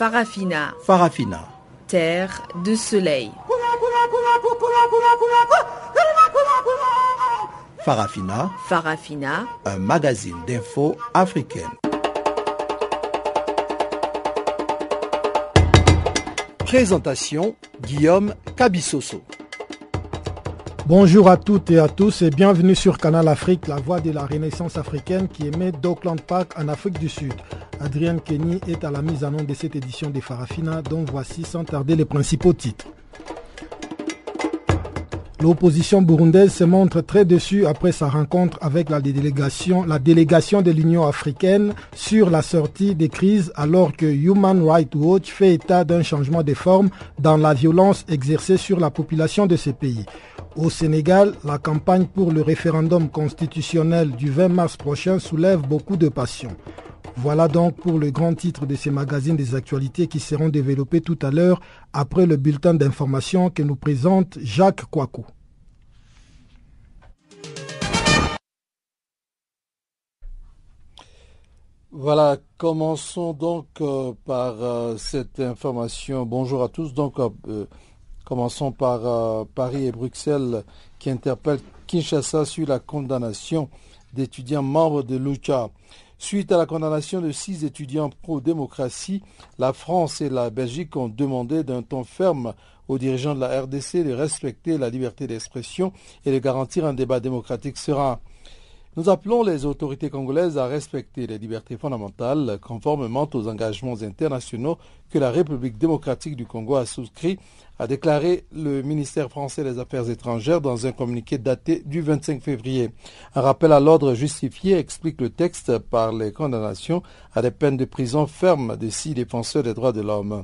Farafina. Farafina. Terre de soleil. Farafina. Farafina. Un magazine d'infos africaine. Présentation Guillaume Cabissoso. Bonjour à toutes et à tous et bienvenue sur Canal Afrique, la voix de la renaissance africaine qui émet d'Auckland Park en Afrique du Sud. Adrienne Kenny est à la mise en nom de cette édition des Farafina, dont voici sans tarder les principaux titres. L'opposition burundaise se montre très déçue après sa rencontre avec la délégation, la délégation de l'Union africaine sur la sortie des crises alors que Human Rights Watch fait état d'un changement de forme dans la violence exercée sur la population de ces pays. Au Sénégal, la campagne pour le référendum constitutionnel du 20 mars prochain soulève beaucoup de passion. Voilà donc pour le grand titre de ces magazines des actualités qui seront développés tout à l'heure après le bulletin d'information que nous présente Jacques Kouakou. Voilà, commençons donc euh, par euh, cette information. Bonjour à tous. Donc, euh, commençons par Paris et Bruxelles qui interpellent Kinshasa sur la condamnation d'étudiants membres de l'UCHA. Suite à la condamnation de six étudiants pro-démocratie, la France et la Belgique ont demandé d'un ton ferme aux dirigeants de la RDC de respecter la liberté d'expression et de garantir un débat démocratique serein. Nous appelons les autorités congolaises à respecter les libertés fondamentales conformément aux engagements internationaux que la République démocratique du Congo a souscrits, a déclaré le ministère français des Affaires étrangères dans un communiqué daté du 25 février. Un rappel à l'ordre justifié explique le texte par les condamnations à des peines de prison fermes des six défenseurs des droits de l'homme.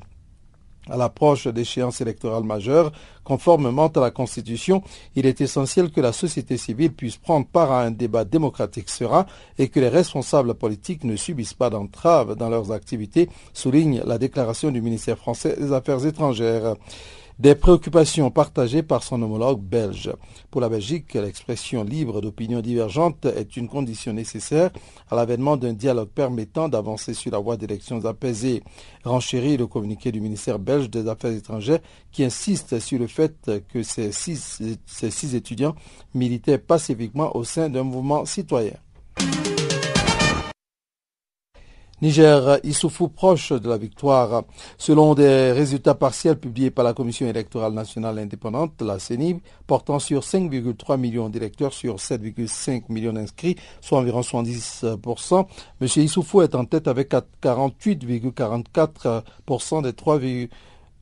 À l'approche d'échéances électorales majeures, conformément à la Constitution, il est essentiel que la société civile puisse prendre part à un débat démocratique serein et que les responsables politiques ne subissent pas d'entraves dans leurs activités, souligne la déclaration du ministère français des Affaires étrangères des préoccupations partagées par son homologue belge. Pour la Belgique, l'expression libre d'opinions divergentes est une condition nécessaire à l'avènement d'un dialogue permettant d'avancer sur la voie d'élections apaisées. Renchérit le communiqué du ministère belge des Affaires étrangères qui insiste sur le fait que ces six, étudiants militaient pacifiquement au sein d'un mouvement citoyen. Niger, Issoufou proche de la victoire. Selon des résultats partiels publiés par la Commission électorale nationale indépendante, la CENIB, portant sur 5,3 millions d'électeurs sur 7,5 millions d'inscrits, soit environ 70%, M. Issoufou est en tête avec 48,44% des 3,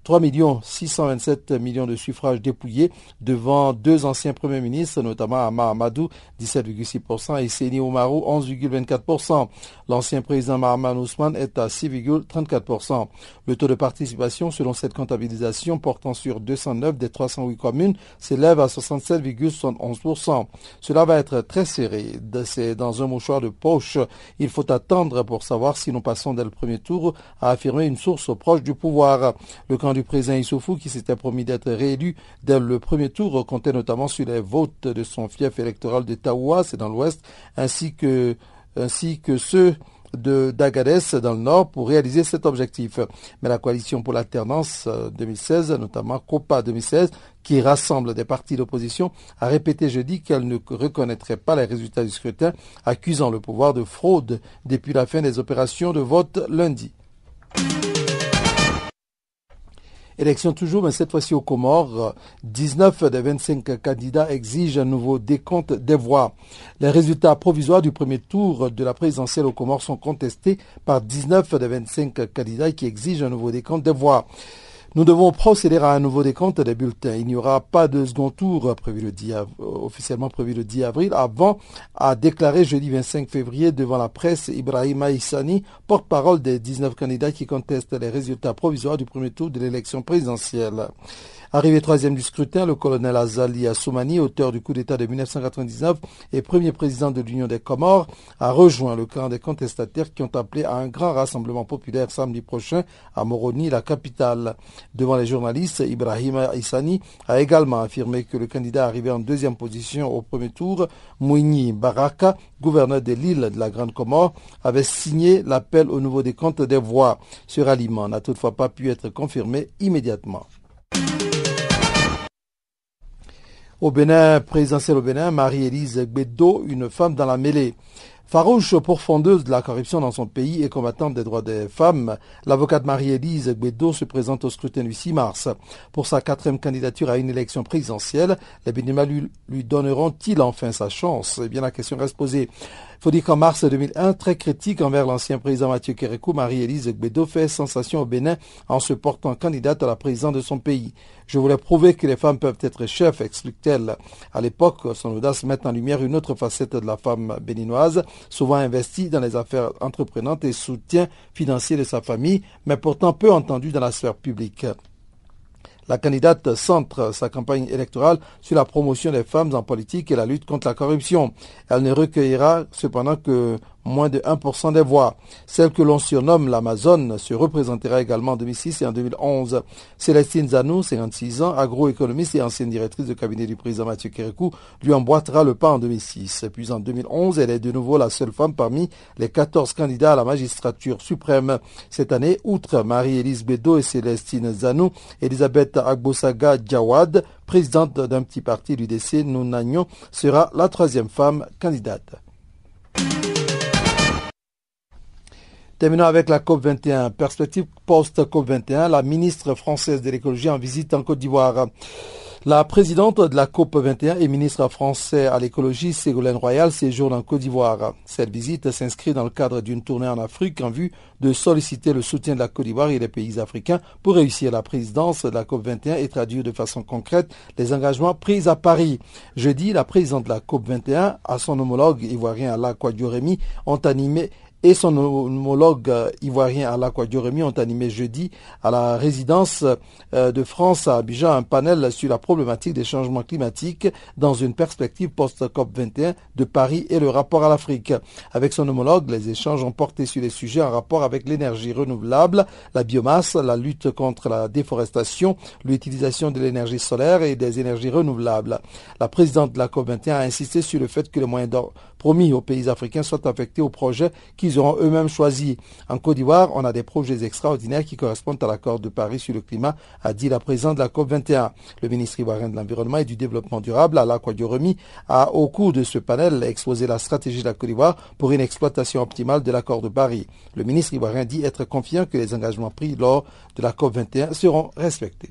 3 627 millions de suffrages dépouillés devant deux anciens premiers ministres, notamment Amar Amadou, 17,6%, et Seni Oumarou, 11,24%. L'ancien président Mahaman Ousmane est à 6,34%. Le taux de participation, selon cette comptabilisation portant sur 209 des 308 communes, s'élève à 67,71%. Cela va être très serré. C'est dans un mouchoir de poche. Il faut attendre pour savoir si nous passons dès le premier tour, a affirmé une source proche du pouvoir. Du président Issoufou, qui s'était promis d'être réélu dès le premier tour, comptait notamment sur les votes de son fief électoral de Taoua, c'est dans l'ouest, ainsi que, ceux de d'Agadez dans le nord pour réaliser cet objectif. Mais la coalition pour l'alternance 2016, euh, notamment COPA 2016, qui rassemble des partis d'opposition, a répété jeudi qu'elle ne reconnaîtrait pas les résultats du scrutin, accusant le pouvoir de fraude depuis la fin des opérations de vote lundi. Élection toujours, mais cette fois-ci aux Comores. 19 des 25 candidats exigent un nouveau décompte des voix. Les résultats provisoires du premier tour de la présidentielle aux Comores sont contestés par 19 des 25 candidats qui exigent un nouveau décompte des voix. Nous devons procéder à un nouveau décompte des bulletins. Il n'y aura pas de second tour prévu le 10 officiellement prévu le 10 avril avant à déclarer jeudi 25 février devant la presse Ibrahim Aïssani, porte-parole des 19 candidats qui contestent les résultats provisoires du premier tour de l'élection présidentielle. Arrivé troisième du scrutin, le colonel Azali Assoumani, auteur du coup d'État de 1999 et premier président de l'Union des Comores, a rejoint le camp des contestataires qui ont appelé à un grand rassemblement populaire samedi prochain à Moroni, la capitale. Devant les journalistes, Ibrahim Issani a également affirmé que le candidat arrivé en deuxième position au premier tour, Mouini Baraka, gouverneur de l'île de la Grande Comore, avait signé l'appel au nouveau décompte des voix. Ce ralliement n'a toutefois pas pu être confirmé immédiatement. Au Bénin, présidentiel au Bénin, Marie-Élise Gbedo, une femme dans la mêlée. Farouche pourfondeuse de la corruption dans son pays et combattante des droits des femmes, l'avocate Marie-Élise Gbedo se présente au scrutin du 6 mars. Pour sa quatrième candidature à une élection présidentielle, les lui, lui donneront-ils enfin sa chance? Eh bien, la question reste posée faut dire qu'en mars 2001, très critique envers l'ancien président Mathieu Kérékou, Marie-Élise Gbedo fait sensation au Bénin en se portant candidate à la présidence de son pays. Je voulais prouver que les femmes peuvent être chefs, explique-t-elle. À l'époque, son audace met en lumière une autre facette de la femme béninoise, souvent investie dans les affaires entreprenantes et soutien financier de sa famille, mais pourtant peu entendue dans la sphère publique. La candidate centre sa campagne électorale sur la promotion des femmes en politique et la lutte contre la corruption. Elle ne recueillera cependant que moins de 1% des voix. Celle que l'on surnomme l'Amazone se représentera également en 2006 et en 2011. Célestine Zanou, 56 ans, agroéconomiste et ancienne directrice de cabinet du président Mathieu Kérékou, lui emboîtera le pas en 2006. Puis en 2011, elle est de nouveau la seule femme parmi les 14 candidats à la magistrature suprême. Cette année, outre Marie-Élise Bédo et Célestine Zanou, Elisabeth Agbosaga Djawad, présidente d'un petit parti du DC, Nounagnon, sera la troisième femme candidate. Terminons avec la COP21. Perspective post-COP21, la ministre française de l'écologie en visite en Côte d'Ivoire. La présidente de la COP 21 et ministre français à l'écologie, Ségolène Royal, séjourne en Côte d'Ivoire. Cette visite s'inscrit dans le cadre d'une tournée en Afrique en vue de solliciter le soutien de la Côte d'Ivoire et des pays africains pour réussir la présidence de la COP 21 et traduire de façon concrète les engagements pris à Paris. Jeudi, la présidente de la COP 21, à son homologue ivoirien Alain Kouadio ont animé et son homologue euh, ivoirien Alain Dioremi ont animé jeudi à la résidence euh, de France à Abidjan un panel sur la problématique des changements climatiques dans une perspective post-COP21 de Paris et le rapport à l'Afrique. Avec son homologue, les échanges ont porté sur les sujets en rapport avec l'énergie renouvelable, la biomasse, la lutte contre la déforestation, l'utilisation de l'énergie solaire et des énergies renouvelables. La présidente de la COP21 a insisté sur le fait que les moyens promis aux pays africains soient affectés aux projets qu'ils auront eux-mêmes choisis. En Côte d'Ivoire, on a des projets extraordinaires qui correspondent à l'accord de Paris sur le climat, a dit la présidente de la COP21. Le ministre ivoirien de l'Environnement et du Développement durable, Alain Kouadioremi, a au cours de ce panel exposé la stratégie de la Côte d'Ivoire pour une exploitation optimale de l'accord de Paris. Le ministre ivoirien dit être confiant que les engagements pris lors de la COP21 seront respectés.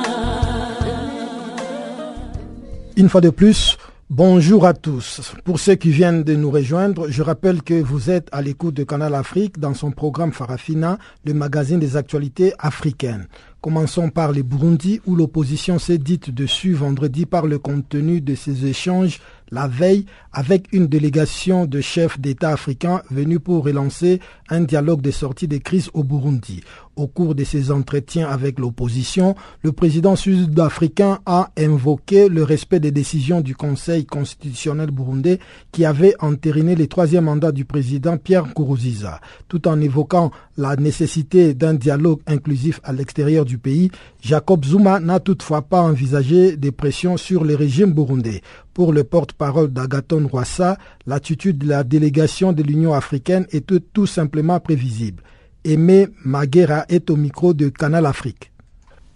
Une fois de plus, bonjour à tous. Pour ceux qui viennent de nous rejoindre, je rappelle que vous êtes à l'écoute de Canal Afrique dans son programme Farafina, le magazine des actualités africaines. Commençons par les Burundi où l'opposition s'est dite dessus vendredi par le contenu de ces échanges la veille avec une délégation de chefs d'État africains venus pour relancer un dialogue de sortie des crises au Burundi. Au cours de ses entretiens avec l'opposition, le président sud-africain a invoqué le respect des décisions du Conseil constitutionnel burundais qui avait entériné le troisième mandat du président Pierre Nkurunziza. Tout en évoquant la nécessité d'un dialogue inclusif à l'extérieur du pays, Jacob Zuma n'a toutefois pas envisagé des pressions sur le régime burundais. Pour le porte-parole d'Agaton Rwassa, l'attitude de la délégation de l'Union africaine était tout simplement prévisible. Aimé Maguera est au micro de Canal Afrique.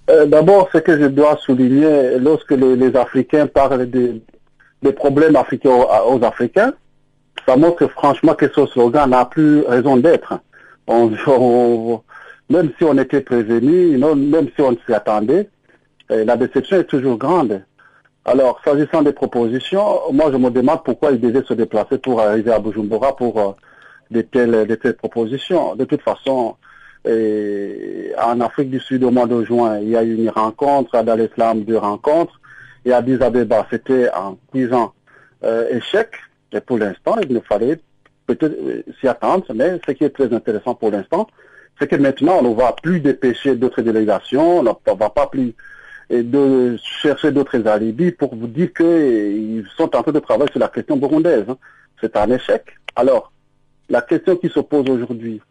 Euh, d'abord, ce que je dois souligner, lorsque les, Africains parlent des problèmes africains aux, Africains, ça montre franchement que ce slogan n'a plus raison d'être. même si on était prévenu, même si on s'y attendait, euh, la déception est toujours grande. Alors, s'agissant des propositions, moi je me demande pourquoi ils devaient se déplacer pour arriver à Bujumbura pour euh, de telles, de telles propositions. De toute façon, en Afrique du Sud, au mois de juin, il y a eu une rencontre, à Dar deux rencontres, et à Addis Abeba, c'était un cuisant euh, échec, et pour l'instant, il nous fallait peut-être euh, s'y attendre, mais ce qui est très intéressant pour l'instant, c'est que maintenant, on ne va plus dépêcher d'autres délégations, on ne va pas plus de chercher d'autres alibis pour vous dire qu'ils sont en train de travailler sur la question burundaise. Hein. C'est un échec. Alors, la question qui se pose aujourd'hui,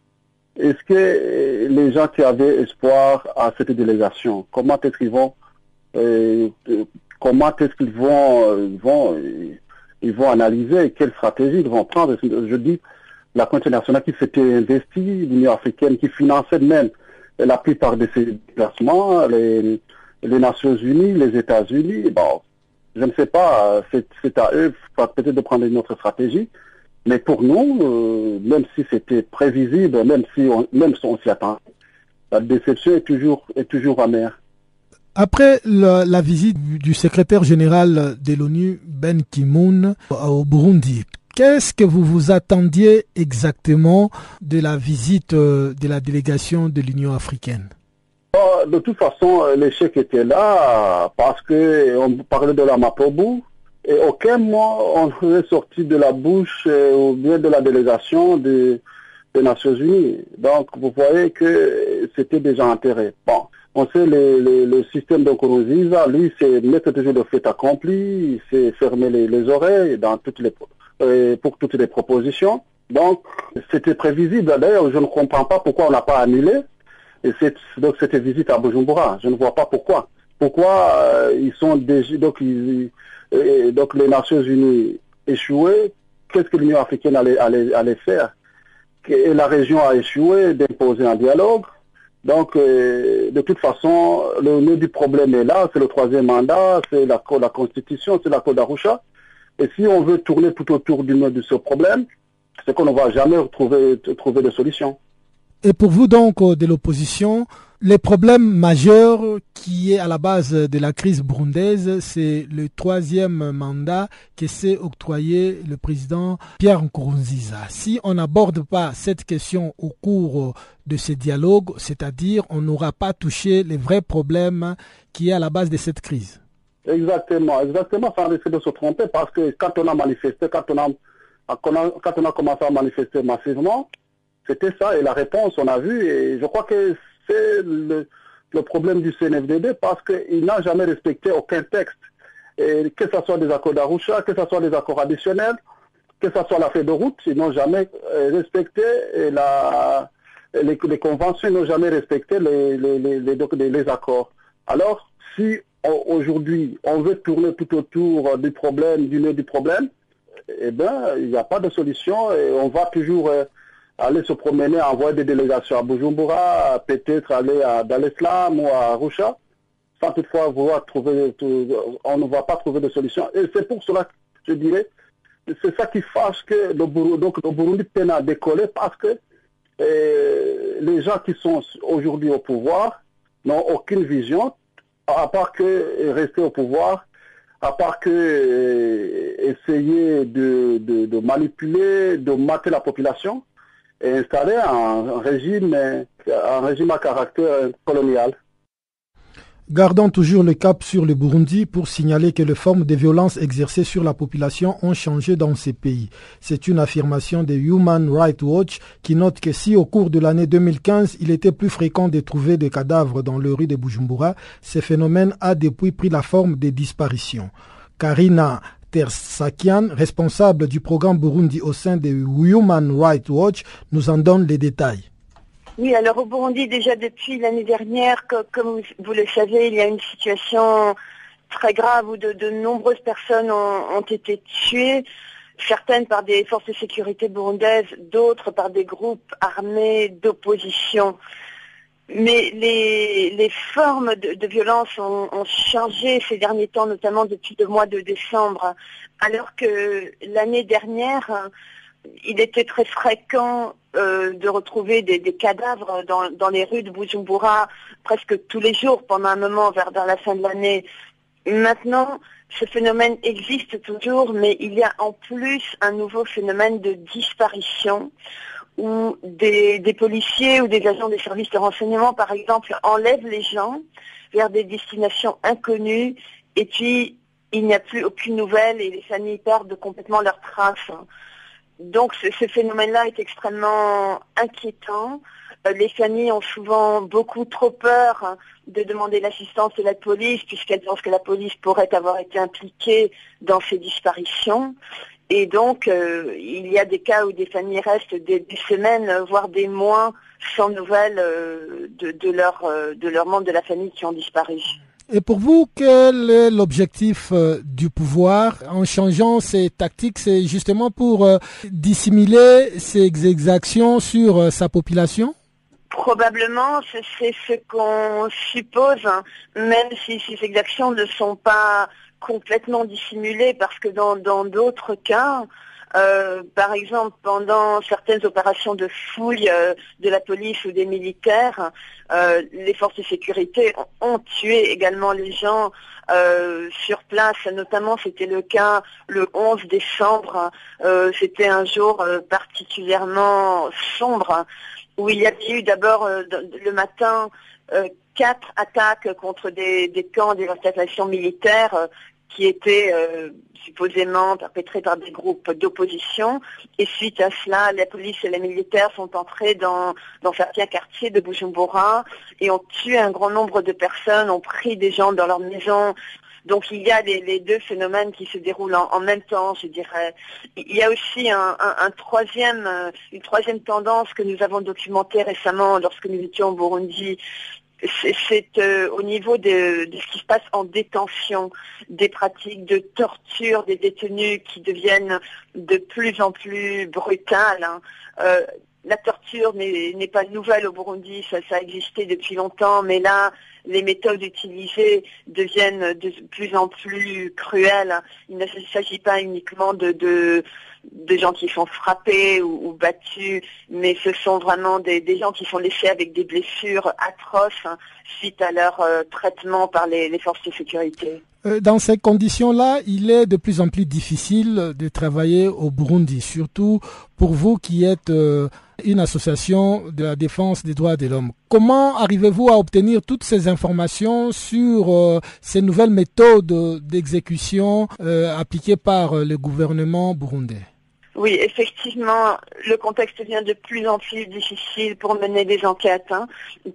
est-ce que les gens qui avaient espoir à cette délégation, comment est-ce qu'ils vont, euh, comment est-ce qu'ils vont, euh, vont, ils vont analyser quelle stratégie ils vont prendre? Je dis la communauté nationale qui s'était investie, l'Union africaine qui finançait même la plupart de ces déplacements, les, les Nations Unies, les États-Unis. Bon, je ne sais pas, c'est à eux peut-être de prendre une autre stratégie. Mais pour nous, euh, même si c'était prévisible, même si on, même si on s'y attend, la déception est toujours, est toujours amère. Après la, visite du secrétaire général de l'ONU, Ben Ki-moon, au Burundi, qu'est-ce que vous vous attendiez exactement de la visite euh, de la délégation de l'Union africaine? Oh, De toute façon, l'échec était là parce qu'on parlait de la Mapobu, et aucun mot on est sorti de la bouche euh, ou bien de la délégation des, Nations Unies. Donc vous voyez que c'était déjà enterré. Bon, on sait le, le, système de lui, c'est mettre toujours le fait accompli, c'est fermer les, oreilles dans toutes les, euh, pour toutes les propositions. Donc c'était prévisible. D'ailleurs, je ne comprends pas pourquoi on n'a pas annulé et donc cette visite à Bujumbura. Je ne vois pas pourquoi. Pourquoi euh, ils sont déjà donc ils, donc les Nations Unies échouées, qu'est-ce que l'Union africaine allait, faire? Et la région a échoué d'imposer un dialogue. Donc, euh, de toute façon, le nœud du problème est là, c'est le troisième mandat, c'est la, Constitution, c'est la Code d'Arusha. Et si on veut tourner tout autour du nœud de ce problème, c'est qu'on ne va jamais trouver, trouver de solution. Et pour vous donc, euh, de l'opposition, les problèmes majeurs qui est à la base de la crise burundaise, c'est le troisième mandat que s'est octroyé le président Pierre Nkurunziza. Si on n'aborde pas cette question au cours de ce dialogue, c'est-à-dire on n'aura pas touché les vrais problèmes qui est à la base de cette crise. Exactement, exactement, sans risque de se tromper, parce que quand on a manifesté, quand on a, quand on a commencé à manifester massivement, c'était ça, et la réponse, on a vu, et je crois que c'est le, problème du CNFDD parce qu'il n'a jamais respecté aucun texte. Que ce soit des accords d'Arusha, que ce soit des accords additionnels, que ce soit la feuille de route, ils n'ont jamais euh, respecté la, les, conventions, ils n'ont jamais respecté les, les, les, accords. Alors, si aujourd'hui on veut tourner tout autour du problème, du nez du problème, eh bien, il n'y a pas de solution et on va toujours euh, aller se promener, envoyer des délégations à Bujumbura, peut-être aller à Dar ou à Arusha, sans toutefois vouloir trouver, on ne va pas trouver de solution. Et c'est pour cela que je dirais, c'est ça qui fâche que le Burundi, donc le Burundi peine à décoller parce que eh, les gens qui sont aujourd'hui au pouvoir n'ont aucune vision, à part que rester au pouvoir, à part que eh, essayer de, de manipuler, de mater la population et installer un, régime, un régime à caractère colonial. Gardons toujours le cap sur le Burundi pour signaler que les formes de violence exercées sur la population ont changé dans ces pays. C'est une affirmation de Human Rights Watch qui note que si au cours de l'année 2015 il était plus fréquent de trouver des cadavres dans le rue de Bujumbura, ce phénomène a depuis pris la forme des disparitions. Karina Tersakian, responsable du programme Burundi au sein de Human Rights Watch, nous en donne les détails. Oui, alors au Burundi, déjà depuis l'année dernière, comme vous le savez, il y a une situation très grave où de, nombreuses personnes ont, été tuées, certaines par des forces de sécurité burundaises, d'autres par des groupes armés d'opposition. Mais les, formes de, violence ont, ont, changé ces derniers temps, notamment depuis le mois de décembre, alors que l'année dernière, il était très fréquent euh, de retrouver des, cadavres dans, les rues de Bujumbura presque tous les jours pendant un moment vers, la fin de l'année. Maintenant, ce phénomène existe toujours, mais il y a en plus un nouveau phénomène de disparition où des, policiers ou des agents des services de renseignement, par exemple, enlèvent les gens vers des destinations inconnues et puis il n'y a plus aucune nouvelle et les familles perdent complètement leurs traces. Donc ce, phénomène-là est extrêmement inquiétant. Euh, les familles ont souvent beaucoup trop peur de demander l'assistance de la police puisqu'elles pensent que la police pourrait avoir été impliquée dans ces disparitions. Et donc, euh, il y a des cas où des familles restent des, semaines, voire des mois, sans nouvelles euh, de, de leurs membres de la famille qui ont disparu. Et pour vous, quel est l'objectif euh, du pouvoir? En changeant ses tactiques C'est justement pour euh, dissimuler ses exactions sur euh, sa population? Probablement, c'est ce qu'on suppose, hein, même si ces exactions ne sont pas complètement dissimulées, parce que dans d'autres cas, euh, par exemple, pendant certaines opérations de fouille euh, de la police ou des militaires, euh, les forces de sécurité ont, tué également les gens sur place. Notamment, c'était le cas le 11 décembre. c'était un jour particulièrement sombre où il y a eu d'abord le matin quatre attaques contre des, des camps des installations militaires qui étaient euh, supposément perpétrés par des groupes d'opposition. Et suite à cela, la police et les militaires sont entrés dans, dans certains quartiers de Bujumbura et ont tué un grand nombre de personnes, ont pris des gens dans leurs maisons. Donc il y a les, deux phénomènes qui se déroulent en, même temps, je dirais. Il y a aussi un, troisième, euh, une troisième tendance que nous avons documentée récemment lorsque nous étions au Burundi, c'est euh, au niveau de, ce qui se passe en détention, des pratiques de torture des détenus qui deviennent de plus en plus brutales. Hein. Euh, la torture n'est pas nouvelle au Burundi, ça, a existé depuis longtemps, mais là, les méthodes utilisées deviennent de plus en plus cruelles. Il ne s'agit pas uniquement de, gens qui sont frappés ou, battus, mais ce sont vraiment des, gens qui sont laissés avec des blessures atroces hein, suite à leur euh, traitement par les forces de sécurité. Euh, dans ces conditions-là, il est de plus en plus difficile de travailler au Burundi, surtout pour vous qui êtes euh, une association de la défense des droits de l'homme. Comment arrivez-vous à obtenir toutes ces informations sur ces nouvelles méthodes d'exécution appliquées par le gouvernement burundais? Oui, effectivement, le contexte devient de plus en plus difficile pour mener des enquêtes, hein.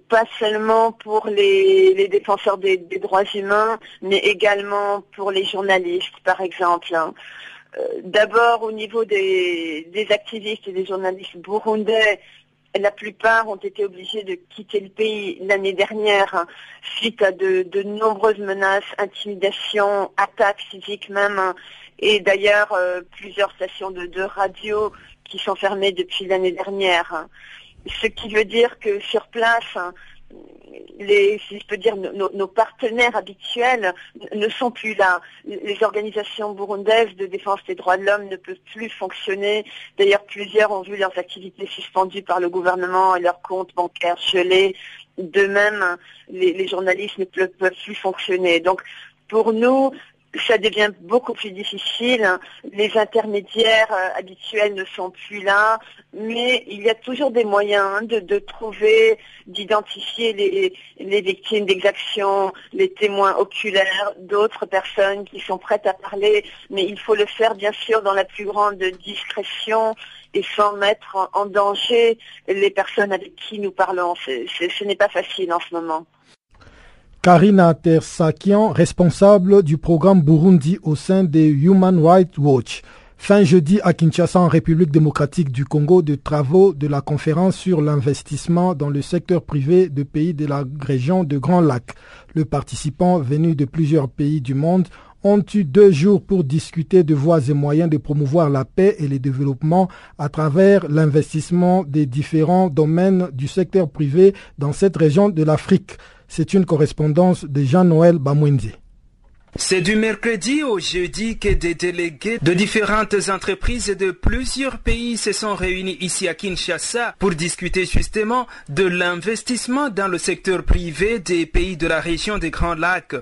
pas seulement pour les, défenseurs des, droits humains, mais également pour les journalistes, par exemple. Hein. Euh, d'abord, au niveau des, activistes et des journalistes burundais, la plupart ont été obligés de quitter le pays l'année dernière hein, suite à de, nombreuses menaces, intimidations, attaques physiques même, et d'ailleurs euh, plusieurs stations de, radio qui sont fermées depuis l'année dernière. Ce qui veut dire que sur place, si je peux dire, nos, partenaires habituels ne sont plus là. Les organisations burundaises de défense des droits de l'homme ne peuvent plus fonctionner. D'ailleurs, plusieurs ont vu leurs activités suspendues par le gouvernement et leurs comptes bancaires gelés. De même, les journalistes ne peuvent plus fonctionner. Donc, pour nous, ça devient beaucoup plus difficile. Les intermédiaires euh, habituels ne sont plus là, mais il y a toujours des moyens hein, de, trouver, d'identifier les, les victimes d'exactions, les témoins oculaires, d'autres personnes qui sont prêtes à parler, mais il faut le faire bien sûr dans la plus grande discrétion et sans mettre en, danger les personnes avec qui nous parlons. ce n'est pas facile en ce moment. Karina Tersakian, responsable du programme Burundi au sein des Human Rights Watch. Fin jeudi à Kinshasa, en République démocratique du Congo, de travaux de la conférence sur l'investissement dans le secteur privé de pays de la région de Grand Lac. Les participants venus de plusieurs pays du monde ont eu deux jours pour discuter de voies et moyens de promouvoir la paix et le développement à travers l'investissement des différents domaines du secteur privé dans cette région de l'Afrique. C'est une correspondance de Jean-Noël Bamwenzi. C'est du mercredi au jeudi que des délégués de différentes entreprises et de plusieurs pays se sont réunis ici à Kinshasa pour discuter justement de l'investissement dans le secteur privé des pays de la région des Grands Lacs.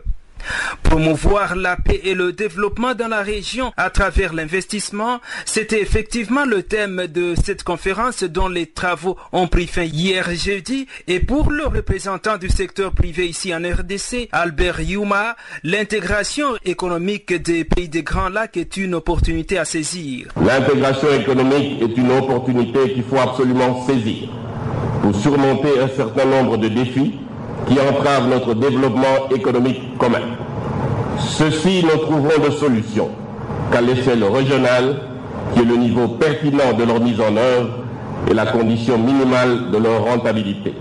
Promouvoir la paix et le développement dans la région à travers l'investissement, c'était effectivement le thème de cette conférence dont les travaux ont pris fin hier jeudi et pour le représentant du secteur privé ici en RDC, Albert Yuma, l'intégration économique des pays des Grands Lacs est une opportunité à saisir. L'intégration économique est une opportunité qu'il faut absolument saisir pour surmonter un certain nombre de défis qui entravent notre développement économique commun. Ceci, nous trouverons de solutions qu'à l'échelle régionale, qui est le niveau pertinent de leur mise en œuvre et la condition minimale de leur rentabilité.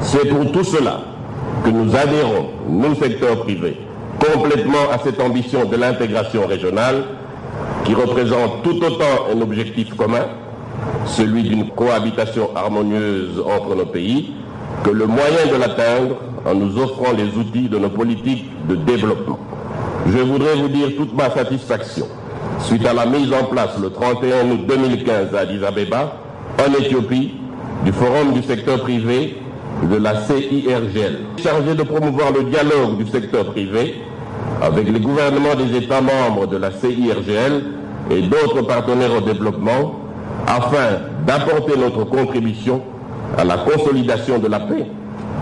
C'est pour tout cela que nous adhérons, nous, secteur privé, complètement à cette ambition de l'intégration régionale qui représente tout autant un objectif commun, celui d'une cohabitation harmonieuse entre nos pays, que le moyen de l'atteindre en nous offrant les outils de nos politiques de développement. Je voudrais vous dire toute ma satisfaction suite à la mise en place le 31 août 2015 à Addis Abeba, en Éthiopie, du Forum du secteur privé de la CIRGL, chargé de promouvoir le dialogue du secteur privé avec les gouvernements des États membres de la CIRGL et d'autres partenaires au développement afin d'apporter notre contribution à la consolidation de la paix,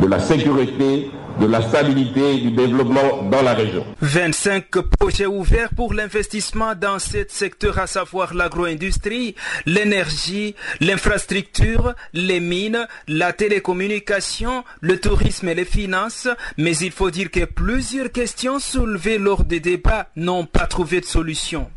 de la sécurité, de la stabilité et du développement dans la région. 25 projets ouverts pour l'investissement dans ce secteur, à savoir l'agro-industrie, l'énergie, l'infrastructure, les mines, la télécommunication, le tourisme et les finances. Mais il faut dire que plusieurs questions soulevées lors des débats n'ont pas trouvé de solution.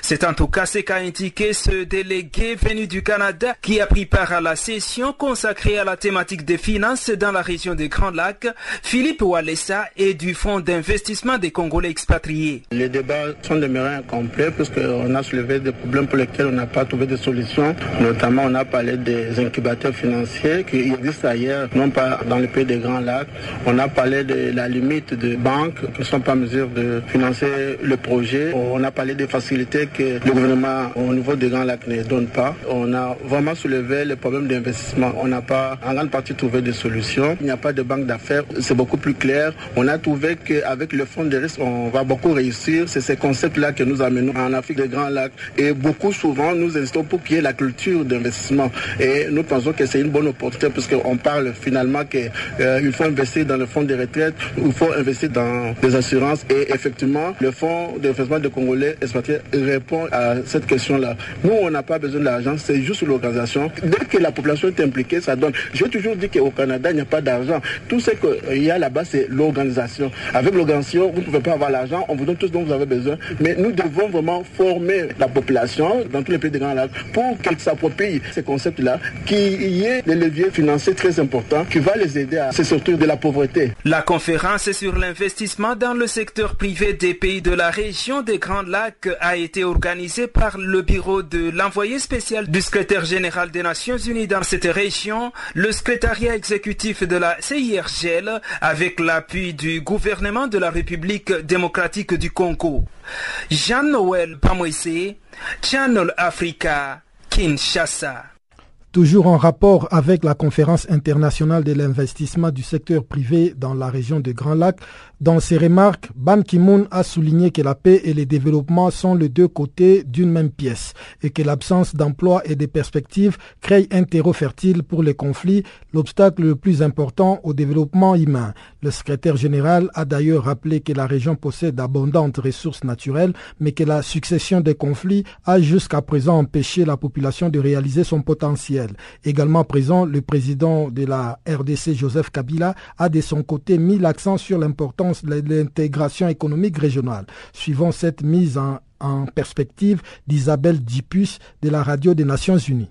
C'est en tout cas ce qu'a indiqué ce délégué venu du Canada qui a pris part à la session consacrée à la thématique des finances dans la région des Grands Lacs, Philippe Walesa et du Fonds d'investissement des Congolais expatriés. Les débats sont demeurés incomplets puisqu'on a soulevé des problèmes pour lesquels on n'a pas trouvé de solution. Notamment, on a parlé des incubateurs financiers qui existent ailleurs, non pas dans le pays des Grands Lacs. On a parlé de la limite de banques qui ne sont pas en mesure de financer le projet. On a parlé des facilités que le gouvernement au niveau des Grands Lacs ne donne pas. On a vraiment soulevé les problèmes d'investissement. On n'a pas en grande partie trouvé de solutions. Il n'y a pas de banque d'affaires. C'est beaucoup plus clair. On a trouvé qu'avec le fonds de risque, on va beaucoup réussir. C'est ces concepts-là que nous amenons en Afrique des Grands Lacs. Et beaucoup souvent, nous insistons pour qu'il y ait la culture d'investissement. Et nous pensons que c'est une bonne opportunité puisqu'on parle finalement qu'il euh, faut investir dans le fonds de retraite, il faut investir dans des assurances. Et effectivement, le fonds d'investissement de Congolais expatriés répond à cette question-là. Nous, on n'a pas besoin d'argent, c'est juste l'organisation. Dès que la population est impliquée, ça donne. J'ai toujours dit qu'au Canada, il n'y a pas d'argent. Tout ce qu'il y a là-bas, c'est l'organisation. Avec l'organisation, vous ne pouvez pas avoir l'argent, on vous donne tout ce dont vous avez besoin. Mais nous devons vraiment former la population dans tous les pays des Grands Lacs pour qu'elle s'approprie ces concepts-là, qu'il y ait des leviers financiers très importants qui vont les aider à se sortir de la pauvreté. La conférence sur l'investissement dans le secteur privé des pays de la région des Grands Lacs a été organisé par le bureau de l'envoyé spécial du secrétaire général des Nations Unies dans cette région, le secrétariat exécutif de la CIRGL, avec l'appui du gouvernement de la République démocratique du Congo. Jean-Noël Pamoisé, Channel Africa, Kinshasa. Toujours en rapport avec la conférence internationale de l'investissement du secteur privé dans la région de Grand Lac, Dans ses remarques, Ban Ki-moon a souligné que la paix et le développement sont les deux côtés d'une même pièce et que l'absence d'emploi et de perspectives crée un terreau fertile pour les conflits, l'obstacle le plus important au développement humain. Le secrétaire général a d'ailleurs rappelé que la région possède d'abondantes ressources naturelles, mais que la succession des conflits a jusqu'à présent empêché la population de réaliser son potentiel. Également présent, le président de la RDC, Joseph Kabila, a de son côté mis l'accent sur l'importance l'intégration économique régionale. Suivant cette mise en, en perspective d'Isabelle Dipus de la Radio des Nations Unies.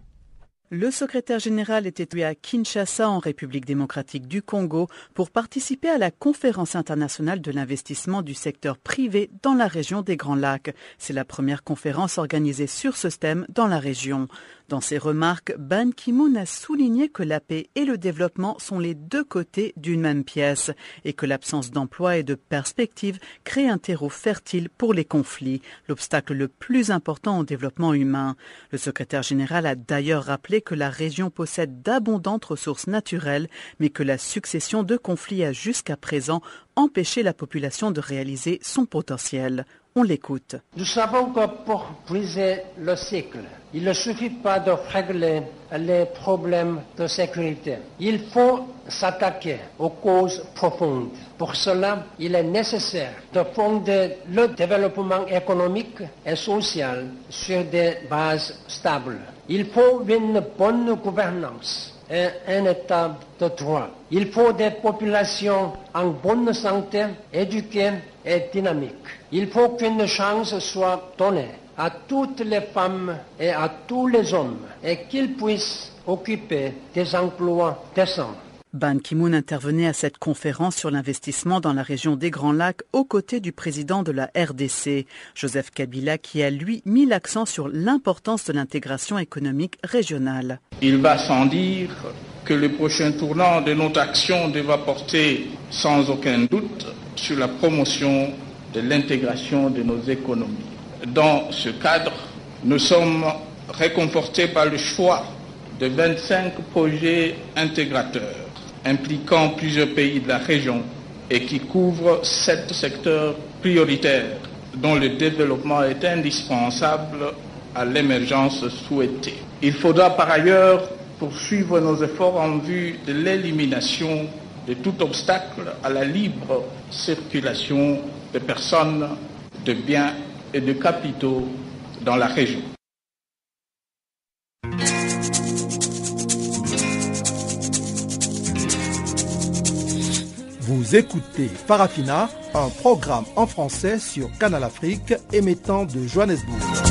Le secrétaire général était à Kinshasa en République démocratique du Congo pour participer à la conférence internationale de l'investissement du secteur privé dans la région des Grands Lacs. C'est la première conférence organisée sur ce thème dans la région. Dans ses remarques, Ban Ki-moon a souligné que la paix et le développement sont les deux côtés d'une même pièce et que l'absence d'emploi et de perspective crée un terreau fertile pour les conflits, l'obstacle le plus important au développement humain. Le secrétaire général a d'ailleurs rappelé que la région possède d'abondantes ressources naturelles, mais que la succession de conflits a jusqu'à présent empêché la population de réaliser son potentiel. On l'écoute. Nous savons que pour briser le cycle, il ne suffit pas de régler les problèmes de sécurité. Il faut s'attaquer aux causes profondes. Pour cela, il est nécessaire de fonder le développement économique et social sur des bases stables. Il faut une bonne gouvernance et un état de droit. Il faut des populations en bonne santé, éduquées et dynamiques. Il faut qu'une chance soit donnée à toutes les femmes et à tous les hommes et qu'ils puissent occuper des emplois décents. Ban Ki-moon intervenait à cette conférence sur l'investissement dans la région des Grands Lacs aux côtés du président de la RDC, Joseph Kabila, qui a lui mis l'accent sur l'importance de l'intégration économique régionale. Il va sans dire que le prochain tournant de notre action devra porter sans aucun doute sur la promotion de l'intégration de nos économies. Dans ce cadre, nous sommes réconfortés par le choix de 25 projets intégrateurs impliquant plusieurs pays de la région et qui couvrent sept secteurs prioritaires dont le développement est indispensable à l'émergence souhaitée. Il faudra par ailleurs poursuivre nos efforts en vue de l'élimination de tout obstacle à la libre circulation de personnes, de biens et de capitaux dans la région. Vous écoutez Farafina, un programme en français sur Canal Afrique émettant de Johannesburg.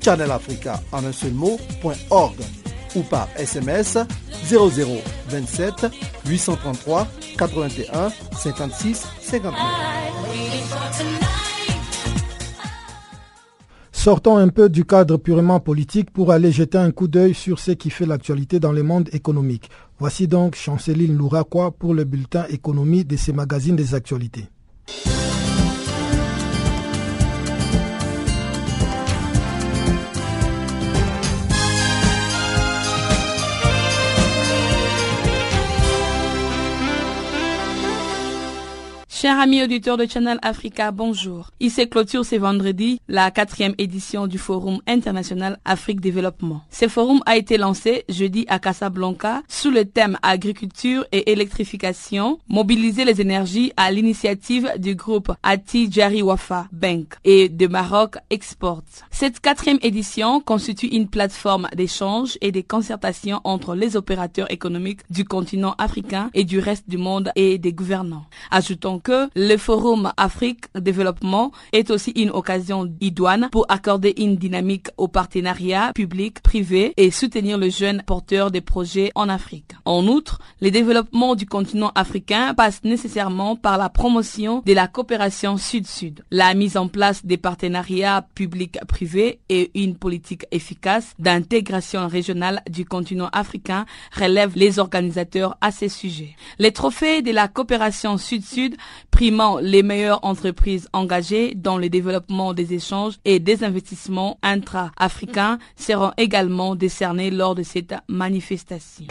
farafina.channelafrica en un seul mot, .org ou par SMS 0027 833 81 56 59. Sortons un peu du cadre purement politique pour aller jeter un coup d'œil sur ce qui fait l'actualité dans le monde économique. Voici donc Chanceline Louraquois pour le bulletin économie de ces magazines des actualités. Chers amis auditeurs de Channel Africa, bonjour. Se clôture ce vendredi la quatrième édition du Forum international Afrique Développement. Ce forum a été lancé jeudi à Casablanca sous le thème agriculture et électrification, mobiliser les énergies à l'initiative du groupe Ati Jari Wafa Bank et de Maroc Export. Cette quatrième édition constitue une plateforme d'échange et de concertation entre les opérateurs économiques du continent africain et du reste du monde et des gouvernants. Ajoutons que que le Forum Afrique Développement est aussi une occasion idoine pour accorder une dynamique au partenariat public-privé et soutenir le jeune porteur des projets en Afrique. En outre, le développement du continent africain passe nécessairement par la promotion de la coopération sud-sud, la mise en place des partenariats publics-privés et une politique efficace d'intégration régionale du continent africain relèvent les organisateurs à ces sujets. Les trophées de la coopération sud-sud primant les meilleures entreprises engagées dans le développement des échanges et des investissements intra-africains seront également décernés lors de cette manifestation.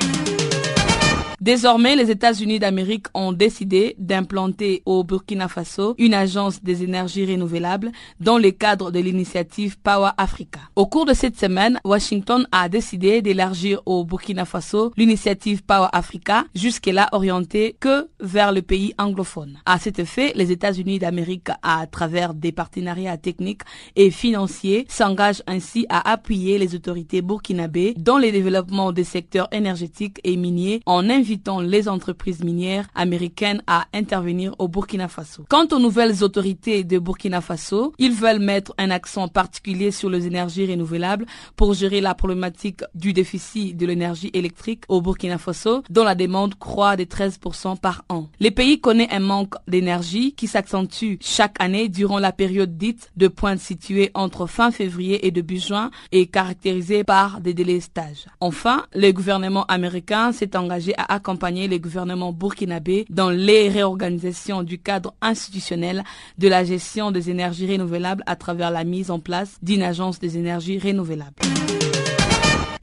Désormais, les États-Unis d'Amérique ont décidé d'implanter au Burkina Faso une agence des énergies renouvelables dans le cadre de l'initiative Power Africa. Au cours de cette semaine, Washington a décidé d'élargir au Burkina Faso l'initiative Power Africa, jusque-là orientée que vers le pays anglophone. À cet effet, les États-Unis d'Amérique, à travers des partenariats techniques et financiers, s'engagent ainsi à appuyer les autorités burkinabées dans le développement des secteurs énergétiques et miniers en invitant les entreprises minières américaines à intervenir au Burkina Faso. Quant aux nouvelles autorités de Burkina Faso, ils veulent mettre un accent particulier sur les énergies renouvelables pour gérer la problématique du déficit de l'énergie électrique au Burkina Faso, dont la demande croît de 13% par an. Le pays connaît un manque d'énergie qui s'accentue chaque année durant la période dite de pointe située entre fin février et début juin et caractérisée par des délestages. Enfin, le gouvernement américain s'est engagé à accompagner les gouvernements burkinabés dans les réorganisations du cadre institutionnel de la gestion des énergies renouvelables à travers la mise en place d'une agence des énergies renouvelables.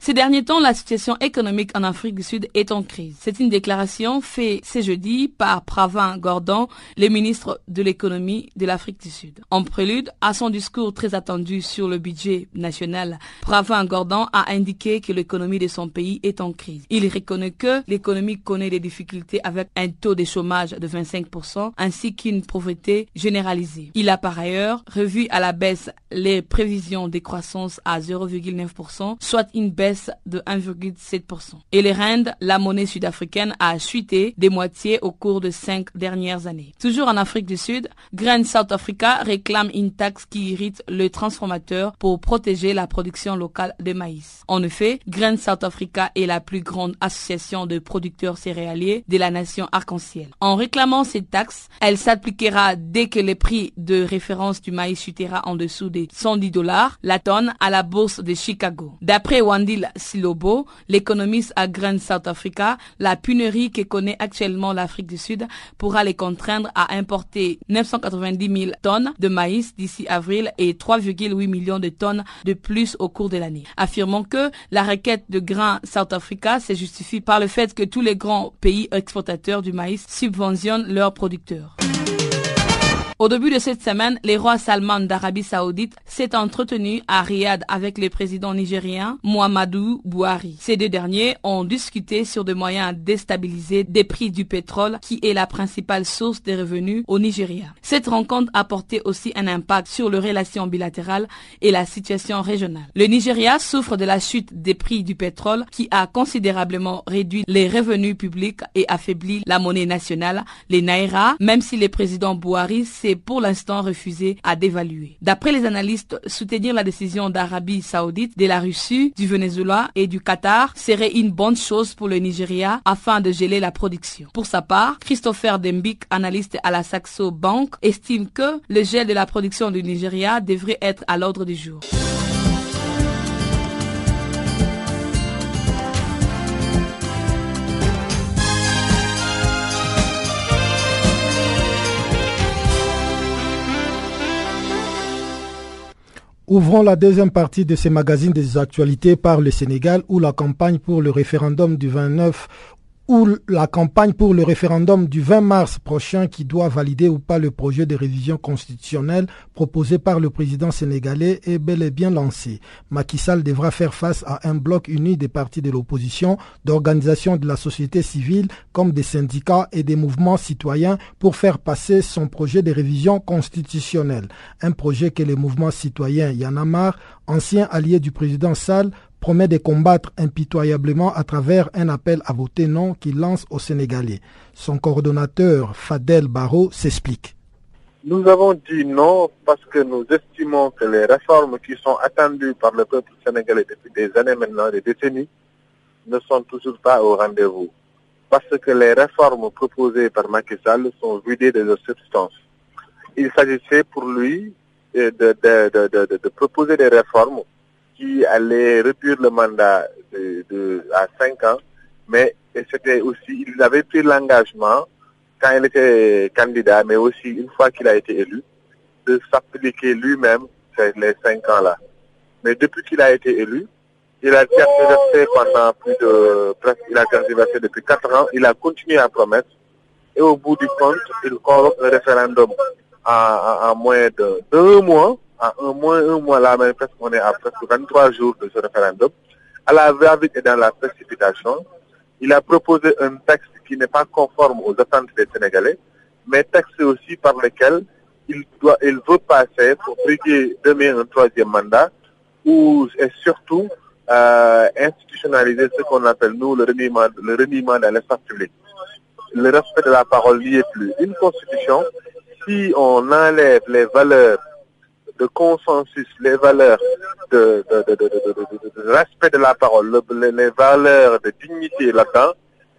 Ces derniers temps, la situation économique en Afrique du Sud est en crise. C'est une déclaration faite ce jeudi par Pravin Gordon, le ministre de l'économie de l'Afrique du Sud. En prélude à son discours très attendu sur le budget national, Pravin Gordon a indiqué que l'économie de son pays est en crise. Il reconnaît que l'économie connaît des difficultés avec un taux de chômage de 25% ainsi qu'une pauvreté généralisée. Il a par ailleurs revu à la baisse les prévisions de croissance à 0,9%, soit une baisse de 1,7%. Et les rendes, la monnaie sud-africaine a chuté des moitiés au cours de cinq dernières années. Toujours en Afrique du Sud, Grain South Africa réclame une taxe qui irrite le transformateur pour protéger la production locale de maïs. En effet, Grain South Africa est la plus grande association de producteurs céréaliers de la nation arc-en-ciel. En réclamant cette taxe, elle s'appliquera dès que le prix de référence du maïs chutera en dessous des 110 dollars la tonne à la bourse de Chicago. D'après Wandil Silobo, l'économiste à Grand South Africa, la punerie que connaît actuellement l'Afrique du Sud pourra les contraindre à importer 990 000 tonnes de maïs d'ici avril et 3,8 millions de tonnes de plus au cours de l'année. Affirmant que la requête de grains South Africa se justifie par le fait que tous les grands pays exportateurs du maïs subventionnent leurs producteurs. Au début de cette semaine, le roi Salman d'Arabie Saoudite s'est entretenu à Riyad avec le président nigérien Muhammadu Buhari. Ces deux derniers ont discuté sur des moyens de déstabiliser des prix du pétrole qui est la principale source des revenus au Nigeria. Cette rencontre a porté aussi un impact sur les relations bilatérales et la situation régionale. Le Nigeria souffre de la chute des prix du pétrole qui a considérablement réduit les revenus publics et affaibli la monnaie nationale, les naira, même si le président Buhari s'est pour l'instant refusé à dévaluer. D'après les analystes, soutenir la décision d'Arabie saoudite, de la Russie, du Venezuela et du Qatar serait une bonne chose pour le Nigeria afin de geler la production. Pour sa part, Christopher Dembik, analyste à la Saxo Bank, estime que le gel de la production du Nigeria devrait être à l'ordre du jour. Ouvrons la deuxième partie de ce magazine des actualités par le Sénégal où la campagne pour le référendum du 29 où la campagne pour le référendum du 20 mars prochain qui doit valider ou pas le projet de révision constitutionnelle proposé par le président sénégalais est bel et bien lancée. Macky Sall devra faire face à un bloc uni des partis de l'opposition, d'organisations de la société civile comme des syndicats et des mouvements citoyens pour faire passer son projet de révision constitutionnelle. Un projet que les mouvements citoyens Yanamar, ancien allié du président Sall, promet de combattre impitoyablement à travers un appel à voter non qu'il lance aux Sénégalais. Son coordonnateur Fadel Barro s'explique. Nous avons dit non parce que nous estimons que les réformes qui sont attendues par le peuple sénégalais depuis des années maintenant, des décennies, ne sont toujours pas au rendez-vous. Parce que les réformes proposées par Macky Sall sont vidées de leur substance. Il s'agissait pour lui de, de, proposer des réformes qui allaient réduire le mandat de, à cinq ans, mais c'était aussi, il avait pris l'engagement quand il était candidat, mais aussi une fois qu'il a été élu, de s'appliquer lui-même les cinq ans-là. Mais depuis qu'il a été élu, il a tergiversé pendant plus de presque, il a tergiversé depuis quatre ans, il a continué à promettre, et au bout du compte, il convoque un référendum à, moins d'un mois, à un mois, un mois là, mais presque on est à presque 23 jours de ce référendum, à la va-vite et dans la précipitation, il a proposé un texte qui n'est pas conforme aux attentes des Sénégalais, mais texte aussi par lequel il, doit, il veut passer pour briguer demain un troisième mandat, ou et surtout euh, institutionnaliser ce qu'on appelle nous le reniement, le reniement dans l'espace public. Le respect de la parole n'y est plus. Une constitution, si on enlève les valeurs de consensus, les valeurs de, respect de la parole, les valeurs de dignité là-dedans,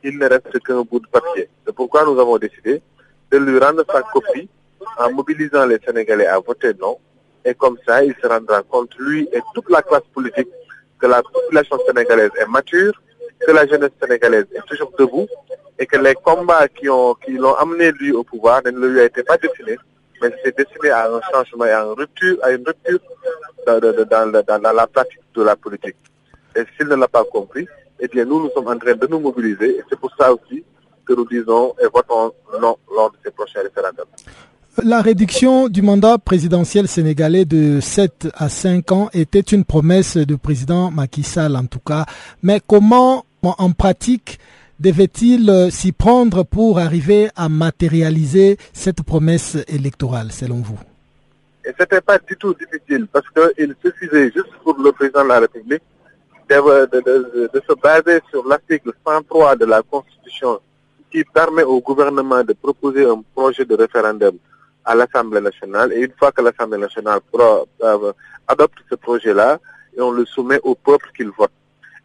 il ne reste qu'un bout de papier. C'est pourquoi nous avons décidé de lui rendre sa copie en mobilisant les Sénégalais à voter non. Et comme ça, il se rendra compte, lui et toute la classe politique, que la population sénégalaise est mature, que la jeunesse sénégalaise est toujours debout et que les combats qui ont qui l'ont amené lui au pouvoir ne lui a été pas destinés, mais c'est destiné à un changement et à une rupture, à une rupture dans, la pratique de la politique. Et s'il ne l'a pas compris, eh bien, nous, nous sommes en train de nous mobiliser et c'est pour ça aussi que nous disons et votons non lors de ces prochains référendums. La réduction du mandat présidentiel sénégalais de 7 à 5 ans était une promesse du président Macky Sall en tout cas. Mais comment en pratique devait-il euh, s'y prendre pour arriver à matérialiser cette promesse électorale selon vous? Et ce n'était pas du tout difficile parce qu'il suffisait juste pour le président de la République de, se baser sur l'article 103 de la Constitution qui permet au gouvernement de proposer un projet de référendum à l'Assemblée nationale. Et une fois que l'Assemblée nationale euh, adopte ce projet-là, et on le soumet au peuple qu'il vote.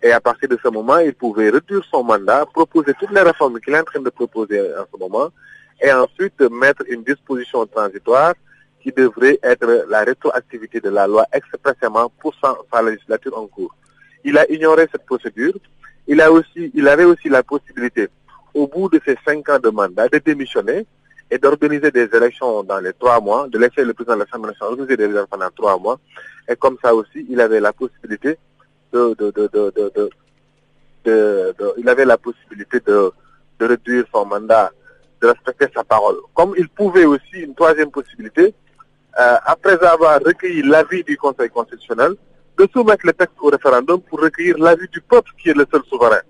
Et à partir de ce moment, il pouvait réduire son mandat, proposer toutes les réformes qu'il est en train de proposer en ce moment, et ensuite mettre une disposition transitoire qui devrait être la rétroactivité de la loi expressément pour sa législature en cours il a ignoré cette procédure. Il, a aussi, il avait aussi la possibilité, au bout de ses cinq ans de mandat, de démissionner et d'organiser des élections dans les trois mois, de laisser le président de l'Assemblée nationale organiser des élections pendant trois mois. Et comme ça aussi, il avait la possibilité il avait la possibilité de, réduire son mandat, de respecter sa parole. Comme il pouvait aussi, une troisième possibilité, euh, après avoir recueilli l'avis du Conseil constitutionnel, de soumettre le texte au référendum pour recueillir l'avis du peuple qui est le seul souverain.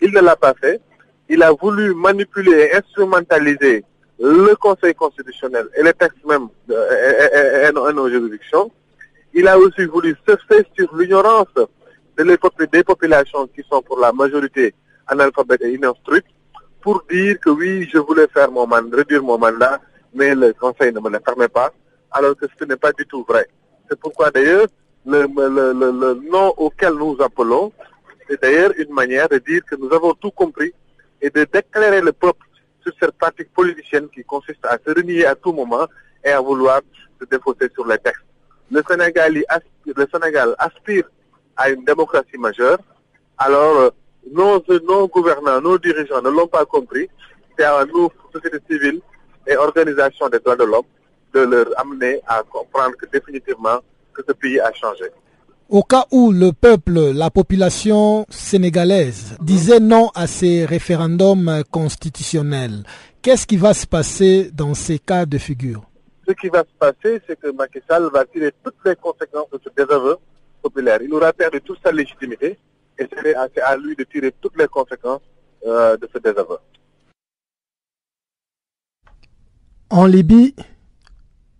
Il ne l'a pas fait. Il a voulu manipuler et instrumentaliser le Conseil constitutionnel et les textes même et, nos juridictions. Il a aussi voulu faire sur l'ignorance de des populations qui sont pour la majorité analphabètes et ininstruites pour dire que oui, je voulais faire mon mandat, réduire mon mandat, mais le Conseil ne me le permet pas, alors que ce n'est pas du tout vrai. C'est pourquoi d'ailleurs, le, nom auquel nous appelons, c'est d'ailleurs une manière de dire que nous avons tout compris et de déclarer le peuple sur cette pratique politicienne qui consiste à se renier à tout moment et à vouloir se défausser sur les textes. Le Sénégal, le Sénégal aspire à une démocratie majeure. Alors, euh, nos, nos gouvernants, nos dirigeants ne l'ont pas compris. C'est à nous, société civile et organisations des droits de l'homme, de leur amener à comprendre que définitivement, que ce pays a changé. Au cas où le peuple, la population sénégalaise disait non à ces référendums constitutionnels, qu'est-ce qui va se passer dans ces cas de figure? Ce qui va se passer, c'est que Macky Sall va tirer toutes les conséquences de ce désaveu Il aura perdu toute sa légitimité et c'est à, lui de tirer toutes les conséquences euh, de ce désaveu. En Libye,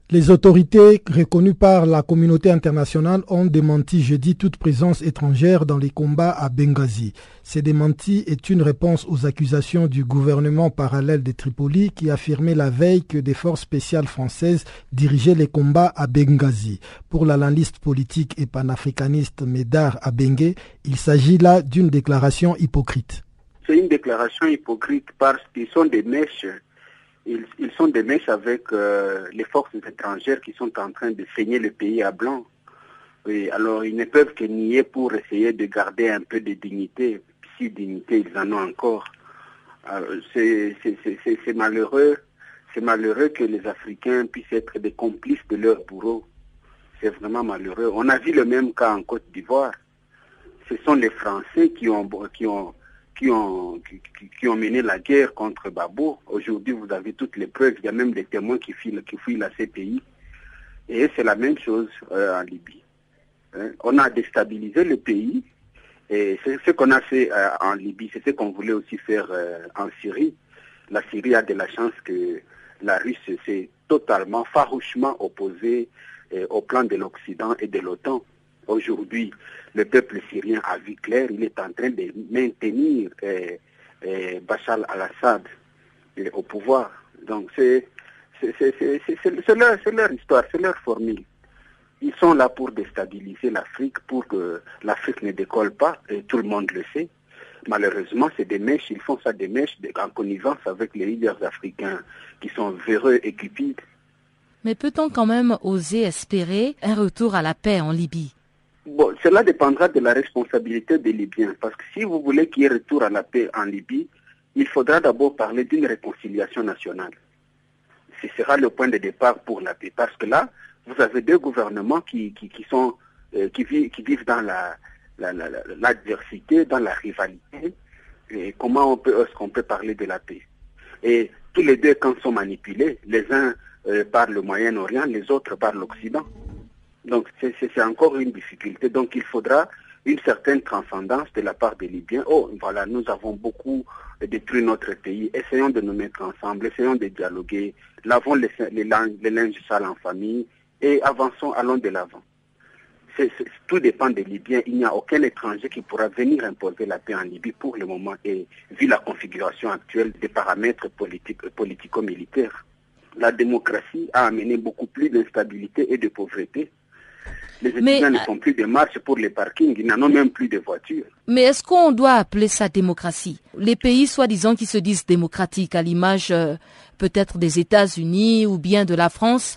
Les autorités reconnues par la communauté internationale ont démenti jeudi toute présence étrangère dans les combats à Benghazi. Ce démenti est une réponse aux accusations du gouvernement parallèle de Tripoli qui affirmait la veille que des forces spéciales françaises dirigeaient les combats à Benghazi. Pour l'analyste politique et panafricaniste Médard Abengue, il s'agit là d'une déclaration hypocrite. C'est une déclaration hypocrite parce qu'ils sont des mèches ils, sont des mèches avec euh, les forces étrangères qui sont en train de saigner le pays à blanc. Et alors ils ne peuvent que nier pour essayer de garder un peu de dignité, si dignité ils en ont encore. C'est malheureux, c'est malheureux que les Africains puissent être des complices de leurs bourreaux. C'est vraiment malheureux. On a vu le même cas en Côte d'Ivoire. Ce sont les Français qui ont, qui ont qui ont, qui, ont mené la guerre contre Babo. Aujourd'hui, vous avez toutes les preuves. Il y a même des témoins qui fuient, qui fuient la CPI. Et c'est la même chose euh, en Libye. Hein. On a déstabilisé le pays. Et c'est ce qu'on a fait euh, en Libye. C'est ce qu'on voulait aussi faire euh, en Syrie. La Syrie a de la chance que la Russie s'est totalement, farouchement opposée au plan de l'Occident et de l'OTAN. Aujourd'hui, le peuple syrien a vu clair, il est en train de maintenir eh, eh, Bachar al-Assad eh, au pouvoir. Donc c'est leur, leur histoire, c'est leur formule. Ils sont là pour déstabiliser l'Afrique, pour que l'Afrique ne décolle pas, et tout le monde le sait. Malheureusement, c'est des mèches, ils font ça des mèches en connivence avec les leaders africains qui sont véreux et cupides. Mais peut-on quand même oser espérer un retour à la paix en Libye? Bon, cela dépendra de la responsabilité des Libyens. Parce que si vous voulez qu'il y ait retour à la paix en Libye, il faudra d'abord parler d'une réconciliation nationale. Ce sera le point de départ pour la paix. Parce que là, vous avez deux gouvernements qui, qui, sont, euh, qui, vivent, qui vivent dans l'adversité, la, dans la rivalité. Et comment on peut, est-ce qu'on peut parler de la paix? Et tous les deux, quand sont manipulés, les uns euh, par le Moyen-Orient, les autres par l'Occident. Donc c'est encore une difficulté. Donc il faudra une certaine transcendance de la part des Libyens. Oh, voilà, nous avons beaucoup détruit notre pays. Essayons de nous mettre ensemble, essayons de dialoguer, lavons les, les, les linges sales en famille et avançons, allons de l'avant. tout dépend des Libyens. Il n'y a aucun étranger qui pourra venir imposer la paix en Libye pour le moment et vu la configuration actuelle des paramètres politico-militaires. La démocratie a amené beaucoup plus d'instabilité et de pauvreté les étudiants ne font plus de marches pour les parkings, ils n'en ont même plus de voitures. Mais est-ce qu'on doit appeler ça démocratie? Les pays soi-disant qui se disent démocratiques, à l'image euh, peut-être des États-Unis ou bien de la France,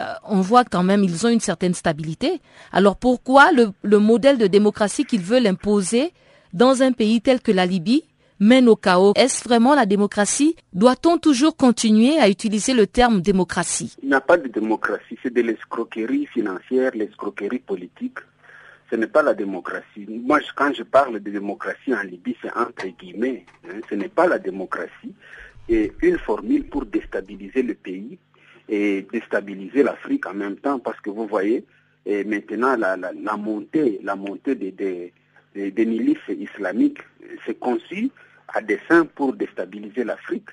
euh, on voit quand même ils ont une certaine stabilité. Alors pourquoi le modèle de démocratie qu'ils veulent imposer dans un pays tel que la Libye mène au chaos. Est-ce vraiment la démocratie? Doit-on toujours continuer à utiliser le terme démocratie? Il n'y a pas de démocratie, c'est de l'escroquerie financière, l'escroquerie politique. Ce n'est pas la démocratie. Moi, quand je parle de démocratie en Libye, c'est entre guillemets. Hein. ce n'est pas la démocratie. Et une formule pour déstabiliser le pays et déstabiliser l'Afrique en même temps, parce que vous voyez, maintenant la, montée, la montée des milices islamiques, c'est conçu à dessein pour déstabiliser l'Afrique.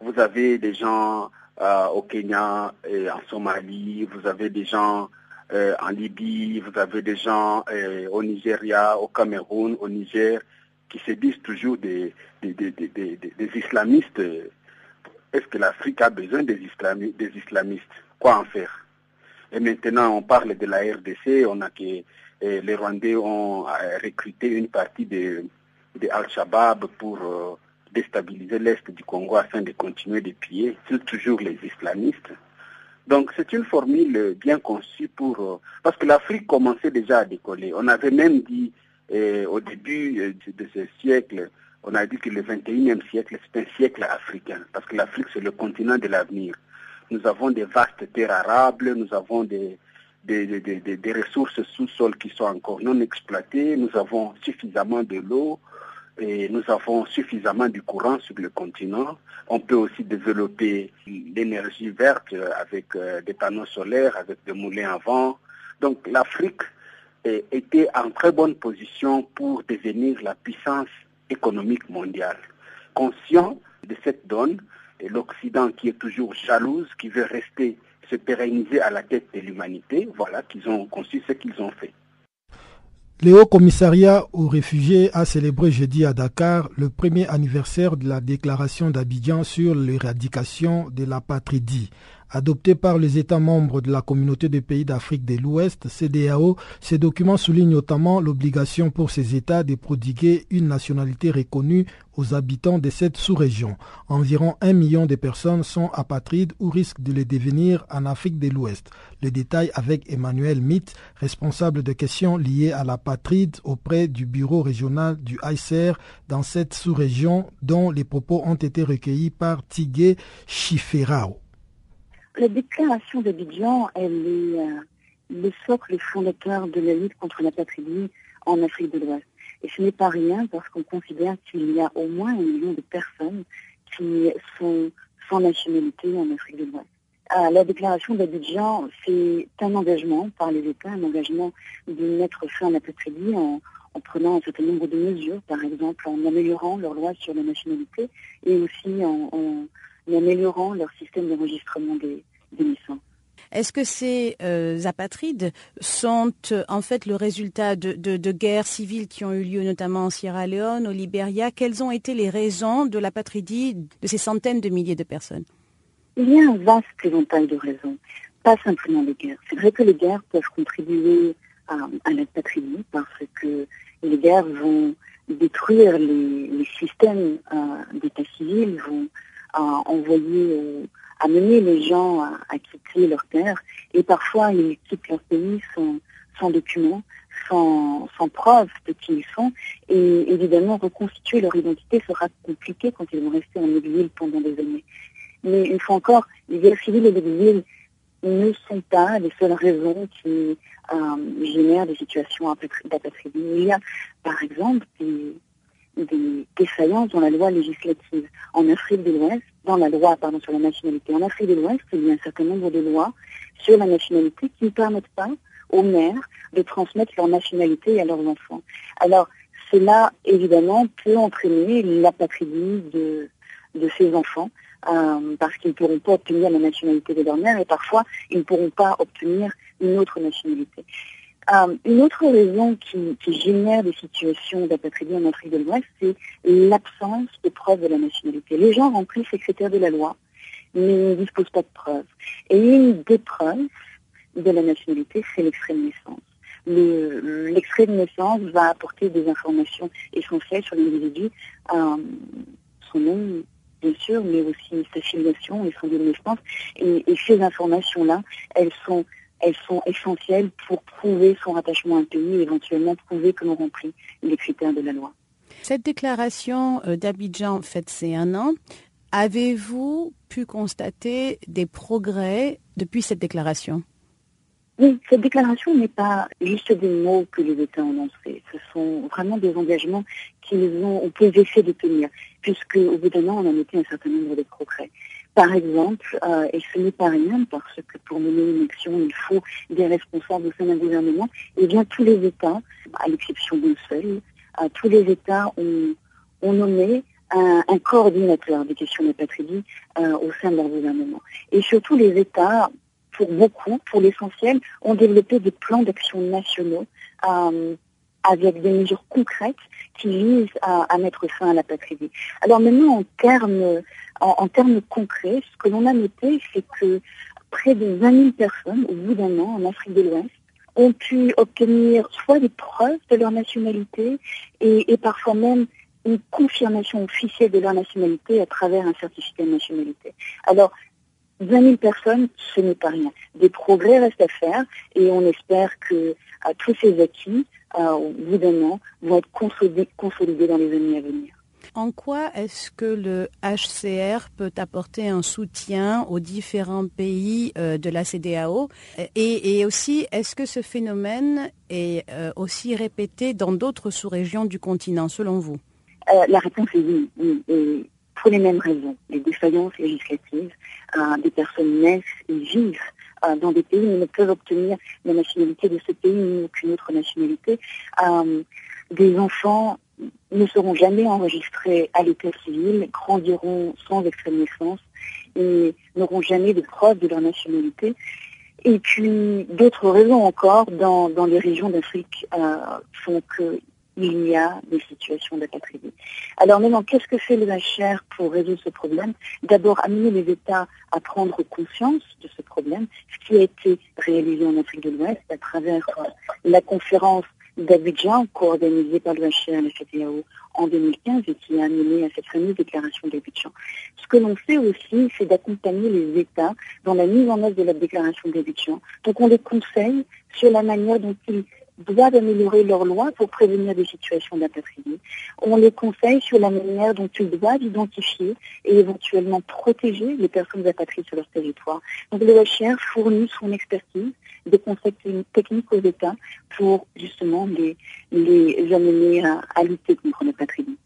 Vous avez des gens euh, au Kenya, et en Somalie, vous avez des gens euh, en Libye, vous avez des gens euh, au Nigeria, au Cameroun, au Niger, qui se disent toujours des, des, islamistes. Est-ce que l'Afrique a besoin des, des islamistes? Quoi en faire? Et maintenant, on parle de la RDC, on a que les Rwandais ont recruté une partie de Al-Shabaab pour euh, déstabiliser l'Est du Congo afin de continuer de piller, c'est toujours les islamistes. Donc c'est une formule bien conçue pour... Euh, parce que l'Afrique commençait déjà à décoller. On avait même dit euh, au début de ce siècle, on a dit que le 21e siècle, c'est un siècle africain, parce que l'Afrique, c'est le continent de l'avenir. Nous avons des vastes terres arables, nous avons des, des, ressources sous-sol qui sont encore non exploitées, nous avons suffisamment de l'eau, et nous avons suffisamment de courant sur le continent. On peut aussi développer l'énergie verte avec euh, des panneaux solaires, avec des moulins à vent. Donc l'Afrique était en très bonne position pour devenir la puissance économique mondiale. Conscient de cette donne, l'Occident qui est toujours jalouse, qui veut rester se pérenniser à la tête de l'humanité, voilà qu'ils ont conçu ce qu'ils ont fait. Le Haut Commissariat aux réfugiés a célébré jeudi à Dakar le premier anniversaire de la déclaration d'Abidjan sur l'éradication de la Adopté par les États membres de la communauté des pays d'Afrique de l'Ouest, CDAO, ces documents soulignent notamment l'obligation pour ces États de prodiguer une nationalité reconnue aux habitants de cette sous-région. Environ un million de personnes sont apatrides ou risquent de le devenir en Afrique de l'Ouest. Le détail avec Emmanuel Mitt, responsable de questions liées à l'apatride auprès du bureau régional du ICR dans cette sous-région dont les propos ont été recueillis par Tigé Chiferao. La déclaration d'Abidjan, elle est euh, le socle fondateur de la lutte contre la patrie en Afrique de l'Ouest. Et ce n'est pas rien parce qu'on considère qu'il y a au moins un million de personnes qui sont sans nationalité en Afrique de l'Ouest. Euh, la déclaration d'Abidjan, c'est un engagement par les États, un engagement de mettre fin à la patrie en, en prenant un certain nombre de mesures, par exemple en améliorant leur loi sur la nationalité et aussi en améliorant leur système d'enregistrement des, est-ce que ces euh, apatrides sont euh, en fait le résultat de, guerres civiles qui ont eu lieu notamment en Sierra Leone, au Libéria Quelles ont été les raisons de l'apatridie de ces centaines de milliers de personnes? Il y a un vaste éventail de raisons, pas simplement les guerres. C'est vrai que les guerres peuvent contribuer à, à l'apatridie parce que les guerres vont détruire les, systèmes euh, d'état civil, vont envoyer amener les gens à, quitter leur terre et parfois ils quittent leur pays sans, sans documents, sans, sans preuve de qui ils sont et évidemment reconstituer leur identité sera compliqué quand ils vont rester en exil pendant des années. Mais une fois encore, les guerres civiles et l'exil ne sont pas les seules raisons qui euh, génèrent des situations d'apatridie. Il y a par exemple des, des défaillances dans la loi législative. En Afrique de l'Ouest, dans la loi pardon, sur la nationalité, en Afrique de l'Ouest, il y a un certain nombre de lois sur la nationalité qui ne permettent pas aux mères de transmettre leur nationalité à leurs enfants. Alors, cela, évidemment, peut entraîner l'apatridie de, de ces enfants, euh, parce qu'ils ne pourront pas obtenir la nationalité de leur mère et parfois ils ne pourront pas obtenir une autre nationalité. Euh, une autre raison qui, génère des situations d'apatridie en Afrique de l'Ouest, c'est l'absence de preuves de la nationalité. Les gens remplissent les critères de la loi, mais ne disposent pas de preuves. Et une des preuves de la nationalité, c'est l'extrait de naissance. L'extrait de naissance va apporter des informations essentielles sur l'individu, euh, son nom, bien sûr, mais aussi sa filiation et son lieu de naissance. et ces informations-là, elles sont elles sont essentielles pour prouver son attachement à un pays et éventuellement prouver que l'on remplit les critères de la loi. Cette déclaration euh, d'Abidjan faite c'est un an. Avez-vous pu constater des progrès depuis cette déclaration? Oui, cette déclaration n'est pas juste des mots que les États ont lancés. Ce sont vraiment des engagements qu'ils ont, on peut essayer de tenir, puisque au bout d'un an, on a noté un certain nombre de progrès. Par exemple, euh, et ce n'est pas rien parce que pour mener une action, il faut des responsables au sein d'un gouvernement, et eh bien tous les États, à l'exception d'un seul, euh, tous les États ont, nommé un, coordinateur des questions de patrie euh, au sein de leur gouvernement. Et surtout les États, pour beaucoup, pour l'essentiel, ont développé des plans d'action nationaux avec des mesures concrètes qui visent à, mettre fin à la patrie. Alors maintenant, en termes, en, termes concrets, ce que l'on a noté, c'est que près de 20 000 personnes, au bout d'un an, en Afrique de l'Ouest, ont pu obtenir soit des preuves de leur nationalité et, parfois même une confirmation officielle de leur nationalité à travers un certificat de nationalité. Alors, 20 000 personnes, ce n'est pas rien. Des progrès restent à faire et on espère que à tous ces acquis euh, évidemment, vont être consolidés, dans les années à venir. En quoi est-ce que le HCR peut apporter un soutien aux différents pays euh, de la CDAO et, aussi, est-ce que ce phénomène est euh, aussi répété dans d'autres sous-régions du continent, selon vous? La réponse est oui, pour les mêmes raisons. Les défaillances législatives, des personnes naissent et vivent euh, dans des pays, mais ne peuvent obtenir la nationalité de ce pays ni aucune autre nationalité. Euh, des enfants ne seront jamais enregistrés à l'état civil, grandiront sans extrait de naissance, et n'auront jamais de preuve de leur nationalité. Et puis d'autres raisons encore dans, dans les régions d'Afrique euh, font que il y a des situations d'apatridie. Alors maintenant, qu'est-ce que fait le HR pour résoudre ce problème? D'abord, amener les États à prendre conscience de ce problème, ce qui a été réalisé en Afrique de l'Ouest à travers euh, la conférence d'Abidjan, co-organisée par le HR et la FATAO en 2015 et qui a amené à cette fameuse déclaration d'Abidjan. Ce que l'on fait aussi, c'est d'accompagner les États dans la mise en œuvre de la déclaration d'Abidjan. Donc on les conseille sur la manière dont ils doivent améliorer leurs lois pour prévenir des situations d'apatridie. On les conseille sur la manière dont ils doivent identifier et éventuellement protéger les personnes apatrides sur leur territoire. Donc le HR fournit son expertise, des conseils techniques aux États pour justement les, les amener à, lutter contre l'apatridie.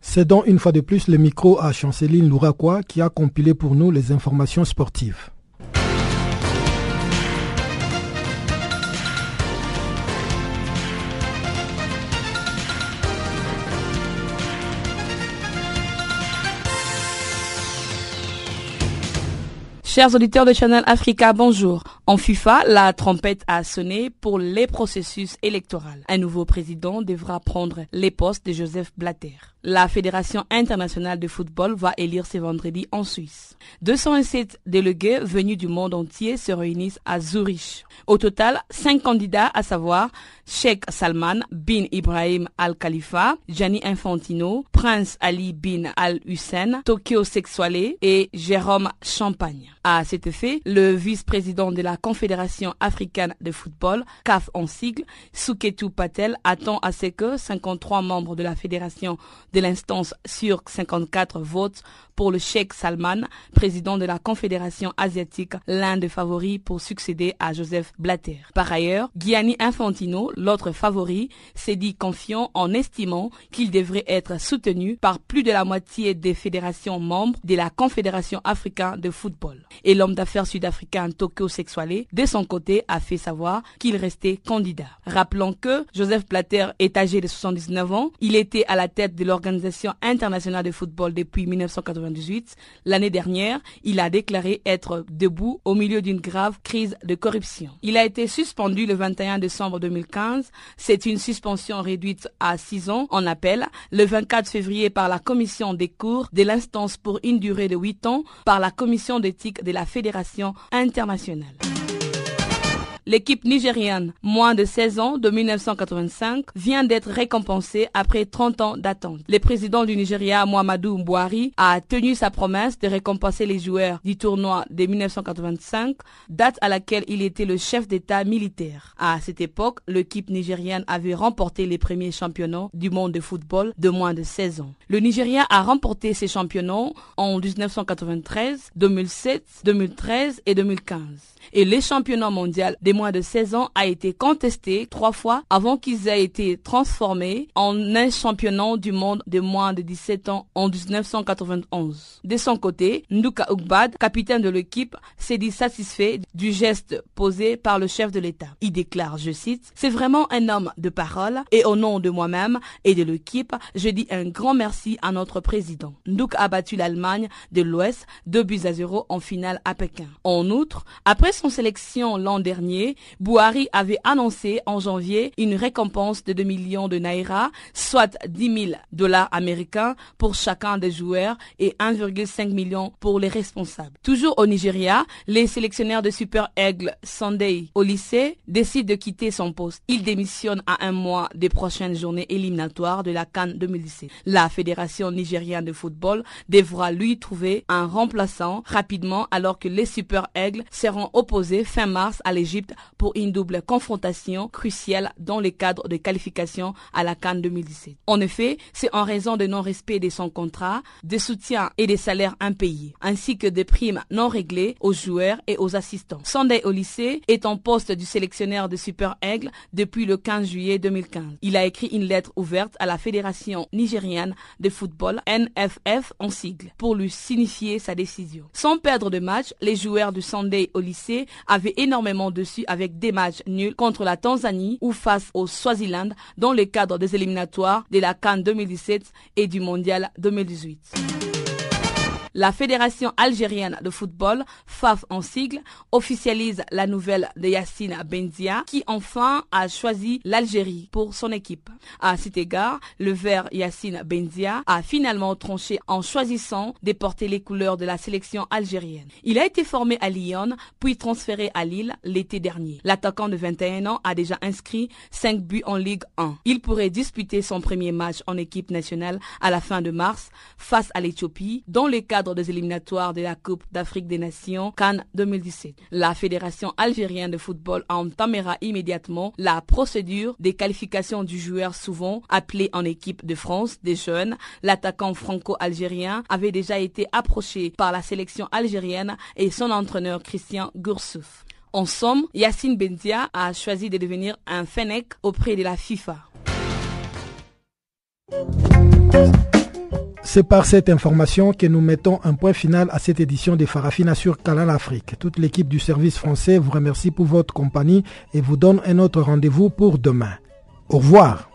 C'est donc une fois de plus le micro à Chanceline Louraquois qui a compilé pour nous les informations sportives. Chers auditeurs de Channel Africa, bonjour. En FIFA, la trompette a sonné pour les processus électoraux. Un nouveau président devra prendre les postes de Joseph Blatter. La Fédération internationale de football va élire ce vendredi en Suisse. 207 délégués venus du monde entier se réunissent à Zurich. Au total, cinq candidats, à savoir Sheikh Salman bin Ibrahim Al Khalifa, Gianni Infantino, Prince Ali bin Al Hussein, Tokyo Sexuale et Jérôme Champagne. À cet effet, le vice-président de la Confédération africaine de football, CAF en sigle, Suketu Patel, attend à ce que 53 membres de la fédération de l'instance sur 54 votes pour le Sheikh Salman, président de la Confédération asiatique, l'un des favoris pour succéder à Joseph Blatter. Par ailleurs, Gianni Infantino, l'autre favori, s'est dit confiant en estimant qu'il devrait être soutenu par plus de la moitié des fédérations membres de la Confédération africaine de football. Et l'homme d'affaires sud-africain Tokyo Sexuale, de son côté, a fait savoir qu'il restait candidat. Rappelons que Joseph Blatter est âgé de 79 ans. Il était à la tête de l'Organisation internationale de football depuis 1980 L'année dernière, il a déclaré être debout au milieu d'une grave crise de corruption. Il a été suspendu le 21 décembre 2015. C'est une suspension réduite à 6 ans en appel le 24 février par la commission des cours de l'instance pour une durée de 8 ans par la commission d'éthique de la Fédération internationale. L'équipe nigériane, moins de 16 ans, de 1985, vient d'être récompensée après 30 ans d'attente. Le président du Nigeria, Muhammadu Buhari, a tenu sa promesse de récompenser les joueurs du tournoi de 1985, date à laquelle il était le chef d'État militaire. À cette époque, l'équipe nigériane avait remporté les premiers championnats du monde de football de moins de 16 ans. Le Nigeria a remporté ces championnats en 1993, 2007, 2013 et 2015. Et les championnats mondiaux des moins de 16 ans a été contesté trois fois avant qu'ils aient été transformés en un championnat du monde de moins de 17 ans en 1991. De son côté, Nduka Ugbad, capitaine de l'équipe, s'est dit satisfait du geste posé par le chef de l'État. Il déclare, je cite, C'est vraiment un homme de parole et au nom de moi-même et de l'équipe, je dis un grand merci à notre président. Ndouk a battu l'Allemagne de l'Ouest 2 buts à 0 en finale à Pékin. En outre, après son sélection l'an dernier, Bouhari avait annoncé en janvier une récompense de 2 millions de naira, soit 10 000 dollars américains pour chacun des joueurs et 1,5 million pour les responsables. Toujours au Nigeria, les sélectionneurs de Super Aigle Sunday au lycée décident de quitter son poste. Il démissionne à un mois des prochaines journées éliminatoires de la Cannes 2017. La Fédération nigériane de football devra lui trouver un remplaçant rapidement alors que les Super Aigles seront opposés fin mars à l'Égypte pour une double confrontation cruciale dans le cadre de qualification à la Cannes 2017. En effet, c'est en raison de non-respect de son contrat, des soutiens et des salaires impayés, ainsi que des primes non réglées aux joueurs et aux assistants. Sunday lycée est en poste du sélectionneur de Super Aigle depuis le 15 juillet 2015. Il a écrit une lettre ouverte à la Fédération nigériane de football, NFF en sigle, pour lui signifier sa décision. Sans perdre de match, les joueurs du Sunday au avaient énormément dessus avec des matchs nuls contre la Tanzanie ou face au Swaziland dans le cadre des éliminatoires de la Cannes 2017 et du Mondial 2018. La Fédération algérienne de football, FAF en sigle, officialise la nouvelle de Yassine Benzia qui enfin a choisi l'Algérie pour son équipe. À cet égard, le vert Yassine Benzia a finalement tranché en choisissant de porter les couleurs de la sélection algérienne. Il a été formé à Lyon puis transféré à Lille l'été dernier. L'attaquant de 21 ans a déjà inscrit 5 buts en Ligue 1. Il pourrait disputer son premier match en équipe nationale à la fin de mars face à l'Éthiopie dans le cadre des éliminatoires de la Coupe d'Afrique des Nations Cannes 2017. La Fédération algérienne de football entamera immédiatement la procédure des qualifications du joueur souvent appelé en équipe de France des jeunes. L'attaquant franco-algérien avait déjà été approché par la sélection algérienne et son entraîneur Christian Goursouf. En somme, Yassine Benzia a choisi de devenir un Fennec auprès de la FIFA. C'est par cette information que nous mettons un point final à cette édition de Farafina sur Canal Afrique. Toute l'équipe du service français vous remercie pour votre compagnie et vous donne un autre rendez-vous pour demain. Au revoir.